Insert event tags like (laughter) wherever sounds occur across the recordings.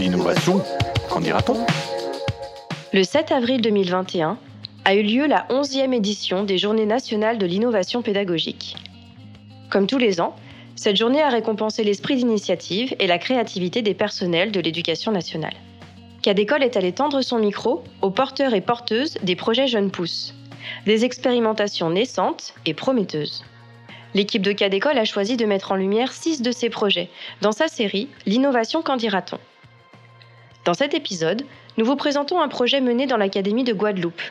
l'innovation, qu'en dira-t-on Le 7 avril 2021 a eu lieu la 11e édition des Journées nationales de l'innovation pédagogique. Comme tous les ans, cette journée a récompensé l'esprit d'initiative et la créativité des personnels de l'éducation nationale. Cadécole est allé tendre son micro aux porteurs et porteuses des projets Jeunes Pousses, des expérimentations naissantes et prometteuses. L'équipe de Cadécole a choisi de mettre en lumière six de ces projets dans sa série L'innovation qu'en dira-t-on Dans cet épisode, nous vous présentons un projet mené dans l'Académie de Guadeloupe.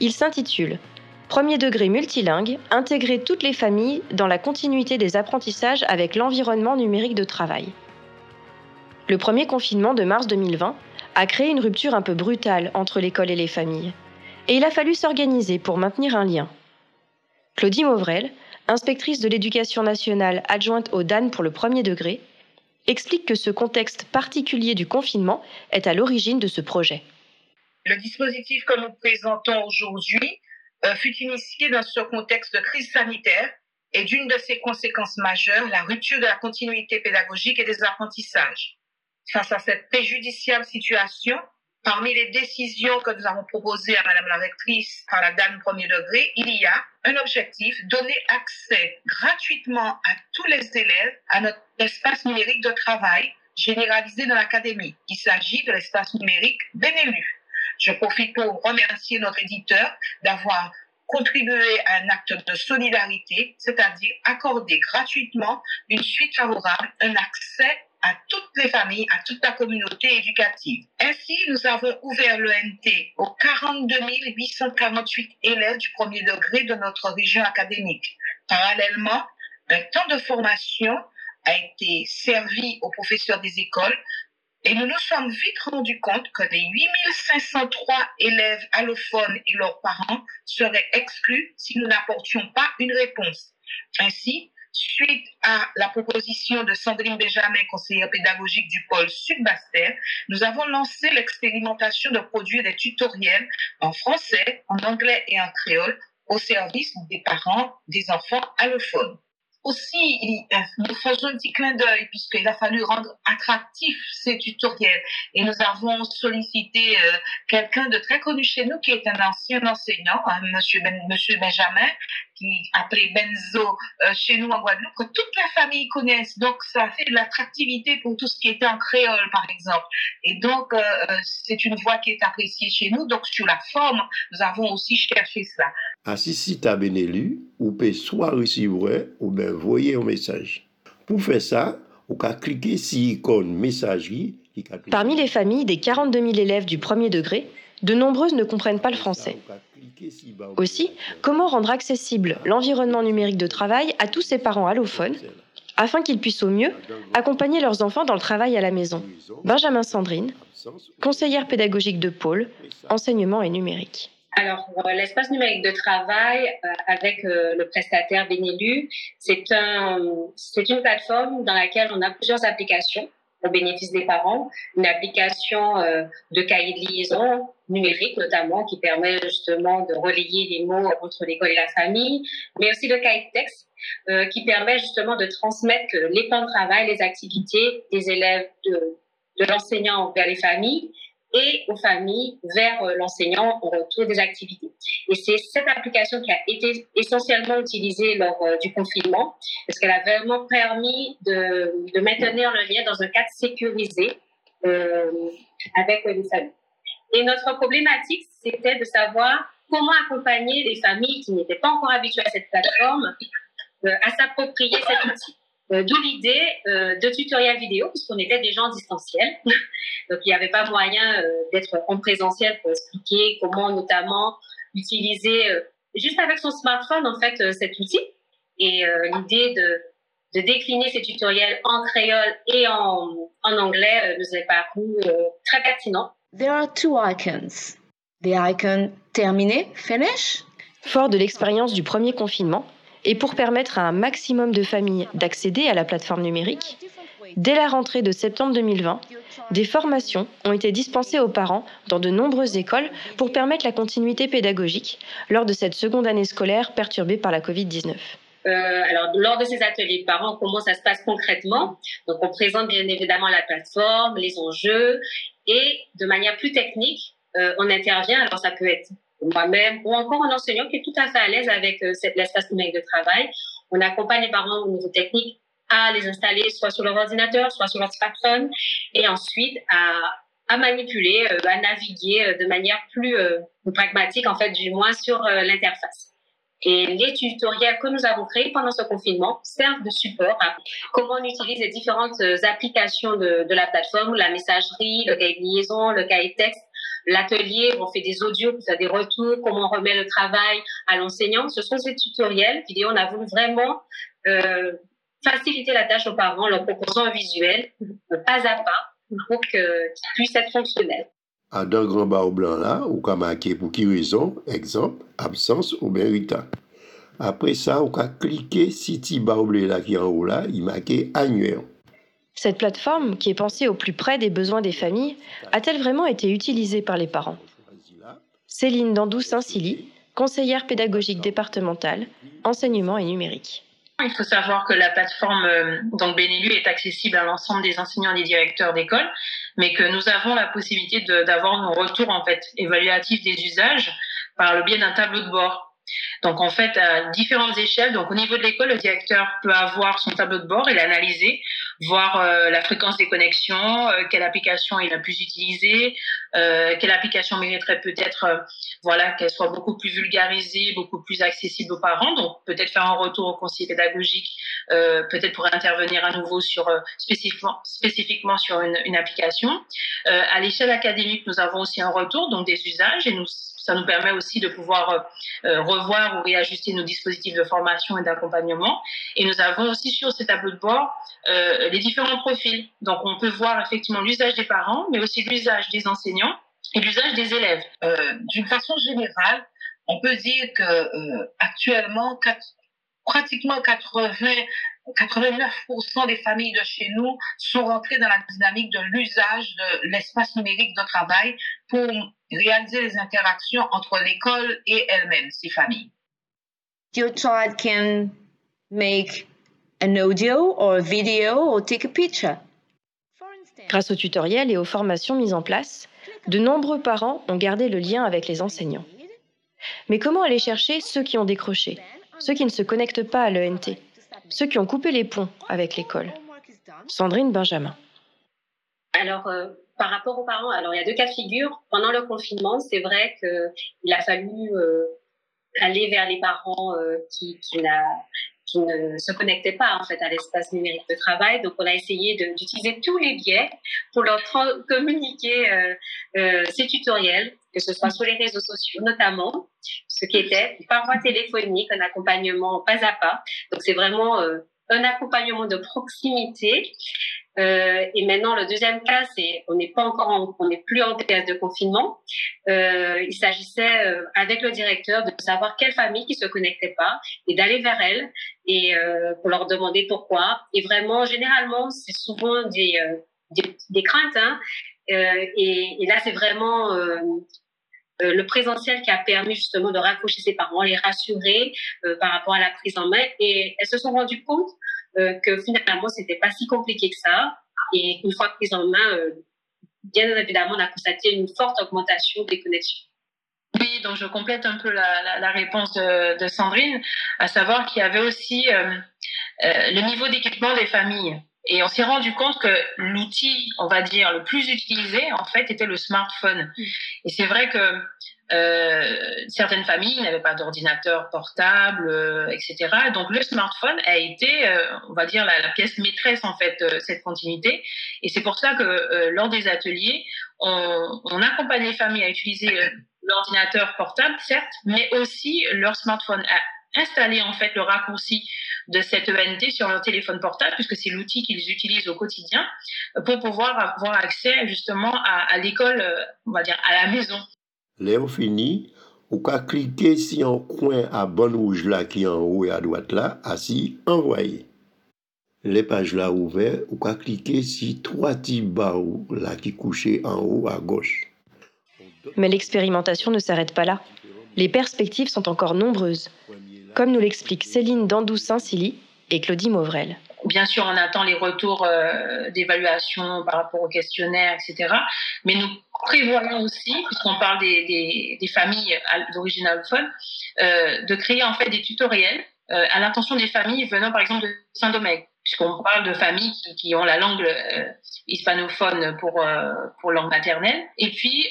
Il s'intitule Premier degré multilingue, intégrer toutes les familles dans la continuité des apprentissages avec l'environnement numérique de travail. Le premier confinement de mars 2020 a créé une rupture un peu brutale entre l'école et les familles. Et il a fallu s'organiser pour maintenir un lien. Claudie Mauvrel, inspectrice de l'éducation nationale adjointe au DAN pour le premier degré, explique que ce contexte particulier du confinement est à l'origine de ce projet. Le dispositif que nous présentons aujourd'hui euh, fut initié dans ce contexte de crise sanitaire et d'une de ses conséquences majeures, la rupture de la continuité pédagogique et des apprentissages. Face à cette préjudiciable situation, parmi les décisions que nous avons proposées à Madame la rectrice par la dame premier degré, il y a un objectif, donner accès gratuitement à tous les élèves à notre espace numérique de travail généralisé dans l'académie. Il s'agit de l'espace numérique Benelux. Je profite pour remercier notre éditeur d'avoir contribué à un acte de solidarité, c'est-à-dire accorder gratuitement une suite favorable, un accès à toutes les familles, à toute la communauté éducative. Ainsi, nous avons ouvert l'ENT aux 42 848 élèves du premier degré de notre région académique. Parallèlement, un temps de formation a été servi aux professeurs des écoles et nous nous sommes vite rendus compte que les 8503 élèves allophones et leurs parents seraient exclus si nous n'apportions pas une réponse. Ainsi, suite à la proposition de Sandrine Benjamin, conseillère pédagogique du pôle Sud-Bastère, nous avons lancé l'expérimentation de produire des tutoriels en français, en anglais et en créole au service des parents des enfants allophones aussi, nous faisons un petit clin d'œil puisqu'il a fallu rendre attractif ces tutoriels. Et nous avons sollicité euh, quelqu'un de très connu chez nous qui est un ancien enseignant, hein, monsieur, ben, Benjamin, qui appelé Benzo euh, chez nous en Guadeloupe, que toute la famille connaisse. Donc, ça a fait de l'attractivité pour tout ce qui était en créole, par exemple. Et donc, euh, c'est une voix qui est appréciée chez nous. Donc, sur la forme, nous avons aussi cherché cela. Ainsi, si tu as bien élu, ou peut soit recevoir ou bien envoyer un message. Pour faire ça, on peut cliquer sur l'icône messagerie. Parmi les familles des 42 000 élèves du premier degré, de nombreuses ne comprennent pas le français. Aussi, comment rendre accessible l'environnement numérique de travail à tous ces parents allophones afin qu'ils puissent au mieux accompagner leurs enfants dans le travail à la maison? Benjamin Sandrine, conseillère pédagogique de pôle, enseignement et numérique. Alors, euh, l'espace numérique de travail euh, avec euh, le prestataire Benelu, c'est un, c'est une plateforme dans laquelle on a plusieurs applications au bénéfice des parents. Une application de cahier de liaison numérique notamment qui permet justement de relayer les mots entre l'école et la famille, mais aussi le cahier de texte qui permet justement de transmettre les plans de travail, les activités des élèves de, de l'enseignant vers les familles et aux familles vers euh, l'enseignant au retour des activités. Et c'est cette application qui a été essentiellement utilisée lors euh, du confinement parce qu'elle a vraiment permis de, maintenir le lien dans un cadre sécurisé euh, avec les familles. Et notre problématique, c'était de savoir comment accompagner les familles qui n'étaient pas encore habituées à cette plateforme à s'approprier cet outil. Euh, d'où l'idée euh, de tutoriel vidéo, puisqu'on était déjà en distanciel. (laughs) Donc, il n'y avait pas moyen euh, d'être en présentiel pour expliquer comment notamment utiliser, juste avec son smartphone, en fait, cet outil. Et l'idée de, de décliner ces tutoriels en créole et en, en anglais nous est paru très pertinent. There are two icons. The icon terminé, finish. Fort de l'expérience du premier confinement, et pour permettre à un maximum de familles d'accéder à la plateforme numérique, dès la rentrée de septembre 2020, des formations ont été dispensées aux parents dans de nombreuses écoles pour permettre la continuité pédagogique lors de cette seconde année scolaire perturbée par la Covid-19. Euh, alors, lors de ces ateliers parents, comment ça se passe concrètement? Donc, on présente bien évidemment la plateforme, les enjeux, et de manière plus technique, euh, on intervient. Alors, ça peut être moi-même ou encore un enseignant qui est tout à fait à l'aise avec euh, l'espace numérique de travail. On accompagne les parents au niveau technique à les installer soit sur leur ordinateur, soit sur leur smartphone, et ensuite à, manipuler, euh, à naviguer euh, de manière plus euh, pragmatique, en fait, du moins sur l'interface. Et les tutoriels que nous avons créés pendant ce confinement servent de support à comment on utilise les différentes applications de, la plateforme, la messagerie, le cahier de liaison, le cahier texte, l'atelier, on fait des audios pour faire des retours, comment on remet le travail à l'enseignant. Ce sont ces tutoriels vidéo. On a voulu vraiment euh, faciliter la tâche aux parents en leur proposant un visuel pas à pas pour qu'il puisse être fonctionnel. À d'un grand barreau blanc là, ou qu'à marquer pour qui raison, exemple, absence ou bien retard. Après ça, on peut cliquer sur petit barreau blanc là qui est en haut là, il marque annuaire. Cette plateforme, qui est pensée au plus près des besoins des familles, a-t-elle vraiment été utilisée par les parents? Céline Dandou-Saint-Silly, conseillère pédagogique départementale, enseignement et numérique. Il faut savoir que la plateforme euh, donc Benelu est accessible à l'ensemble des enseignants et des directeurs d'école, mais que nous avons la possibilité d'avoir nos retours en fait évaluatifs des usages par le biais d'un tableau de bord. Donc en fait, à différentes échelles, donc au niveau de l'école, le directeur peut avoir son tableau de bord et l'analyser, voir euh, la fréquence des connexions, euh, quelle application il a plus utilisée, euh, quelle application mériterait peut-être, voilà, qu'elle soit beaucoup plus vulgarisée, beaucoup plus accessible aux parents. Donc peut-être faire un retour au conseiller pédagogique, peut-être pour intervenir à nouveau sur spécifiquement, spécifiquement sur une, application. à l'échelle académique, nous avons aussi un retour, donc des usages, et nous ça nous permet aussi de pouvoir revoir ou réajuster nos dispositifs de formation et d'accompagnement. Et nous avons aussi sur ces tableaux de bord les différents profils. Donc on peut voir effectivement l'usage des parents, mais aussi l'usage des enseignants et l'usage des élèves. Euh, D'une façon générale, on peut dire que euh, pratiquement 80 89% des familles de chez nous sont rentrées dans la dynamique de l'usage de l'espace numérique de travail pour réaliser les interactions entre l'école et elle-même, ces familles. Your child can make an audio or a video or take a picture. Grâce aux tutoriels et aux formations mises en place, de nombreux parents ont gardé le lien avec les enseignants. Mais comment aller chercher ceux qui ont décroché, ceux qui ne se connectent pas à l'ENT ceux qui ont coupé les ponts avec l'école? Sandrine Benjamin. Alors, euh, par rapport aux parents, alors il y a deux cas de figure. Pendant le confinement, c'est vrai qu'il a fallu euh, aller vers les parents euh, qui, qui, qui, ne se connectaient pas en fait à l'espace numérique de travail. Donc, on a essayé d'utiliser tous les biais pour leur communiquer ces tutoriels, que ce soit sur les réseaux sociaux notamment, ce qui était par voie téléphonique, un accompagnement pas à pas. Donc c'est vraiment euh, un accompagnement de proximité. Euh, et maintenant, le deuxième cas, c'est on n'est pas encore, on n'est plus en période de confinement. Euh, il s'agissait euh, avec le directeur de savoir quelle famille qui se connectait pas et d'aller vers elle et pour leur demander pourquoi. Et vraiment, généralement, c'est souvent des, des, craintes. Hein. Et, là, c'est vraiment le présentiel qui a permis justement de raccrocher ses parents, les rassurer par rapport à la prise en main. Et elles se sont rendues compte que finalement, c'était pas si compliqué que ça. Et une fois prise en main, bien évidemment, on a constaté une forte augmentation des connexions. Oui, donc je complète un peu la, réponse de, Sandrine, à savoir qu'il y avait aussi euh, euh, le niveau d'équipement des familles. Et on s'est rendu compte que l'outil, on va dire, le plus utilisé, en fait, était le smartphone. Mm. Et c'est vrai que euh, certaines familles n'avaient pas d'ordinateur portable, euh, etc. Donc le smartphone a été, euh, on va dire, la, la, pièce maîtresse en fait de cette continuité. Et c'est pour ça que lors des ateliers, on, on, accompagne les familles à utiliser l'ordinateur portable, certes, mais aussi leur smartphone, à installer en fait le raccourci de cette ENT sur leur téléphone portable, puisque c'est l'outil qu'ils utilisent au quotidien, pour pouvoir avoir accès justement à, à l'école, on va dire, à la maison. Léo fini, ou qu'à cliquer sur un coin à bon rouge là qui est en haut et à droite là, assis envoyer. Les pages là ouvertes, ou qu'à cliquer sur trois petits barreaux là qui couchaient en haut à gauche. Mais l'expérimentation ne s'arrête pas là. Les perspectives sont encore nombreuses. Comme nous l'expliquent Céline Dandou-Saint-Silly et Claudie Mauvrel. Bien sûr, on attend les retours euh, d'évaluation par rapport au questionnaire, etc. Mais nous prévoyons aussi, puisqu'on parle des, familles d'origine allophone, euh, de créer en fait des tutoriels euh, à l'intention des familles venant par exemple de Saint-Domingue, puisqu'on parle de familles qui, ont la langue hispanophone pour, pour langue maternelle. Et puis,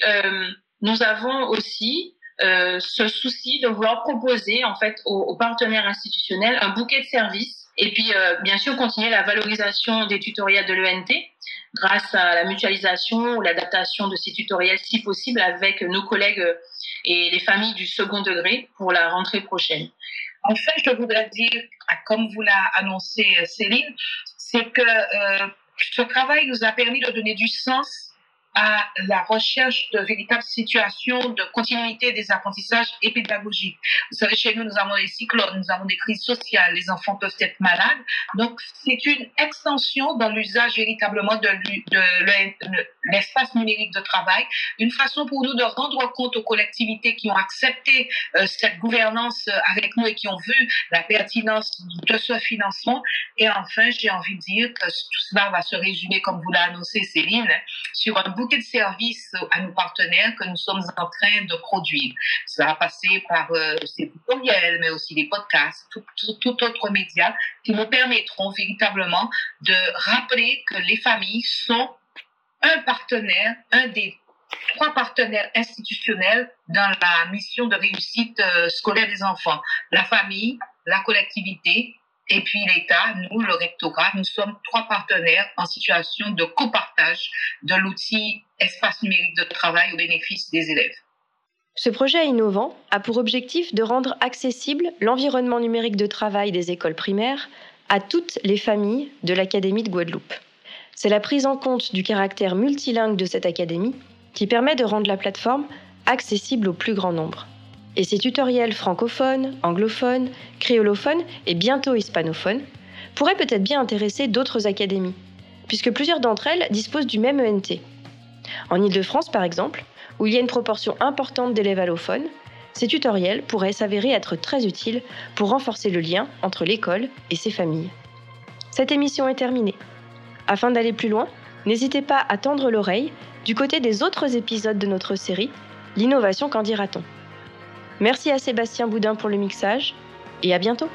nous avons aussi ce souci de vouloir proposer en fait aux partenaires institutionnels un bouquet de services et puis, euh, bien sûr, continuer la valorisation des tutoriels de l'ENT grâce à la mutualisation ou l'adaptation de ces tutoriels, si possible, avec nos collègues et les familles du second degré pour la rentrée prochaine. Enfin, je voudrais dire, comme vous l'a annoncé Céline, c'est que euh, ce travail nous a permis de donner du sens à la recherche de véritables situations de continuité des apprentissages et pédagogiques. Vous savez, chez nous, nous avons des cyclones, nous avons des crises sociales, les enfants peuvent être malades. Donc, c'est une extension dans l'usage véritablement de, l'espace numérique de travail, une façon pour nous de rendre compte aux collectivités qui ont accepté euh, cette gouvernance avec nous et qui ont vu la pertinence de ce financement. Et enfin, j'ai envie de dire que tout cela va se résumer, comme vous l'a annoncé Céline, sur un bout de services à nos partenaires que nous sommes en train de produire. Ça va passer par euh, ces tutoriels, mais aussi des podcasts, tout, tout, autre média qui nous permettront véritablement de rappeler que les familles sont un partenaire, un des trois partenaires institutionnels dans la mission de réussite euh, scolaire des enfants. La famille, la collectivité et puis l'État, nous, le rectorat, nous sommes trois partenaires en situation de copartage de l'outil espace numérique de travail au bénéfice des élèves. Ce projet innovant a pour objectif de rendre accessible l'environnement numérique de travail des écoles primaires à toutes les familles de l'Académie de Guadeloupe. C'est la prise en compte du caractère multilingue de cette académie qui permet de rendre la plateforme accessible au plus grand nombre. Et ces tutoriels francophones, anglophones, créolophones et bientôt hispanophones pourraient peut-être bien intéresser d'autres académies, puisque plusieurs d'entre elles disposent du même ENT. En Ile-de-France, par exemple, où il y a une proportion importante d'élèves allophones, ces tutoriels pourraient s'avérer être très utiles pour renforcer le lien entre l'école et ses familles. Cette émission est terminée. Afin d'aller plus loin, n'hésitez pas à tendre l'oreille du côté des autres épisodes de notre série L'innovation qu'en dira-t-on? Merci à Sébastien Boudin pour le mixage et à bientôt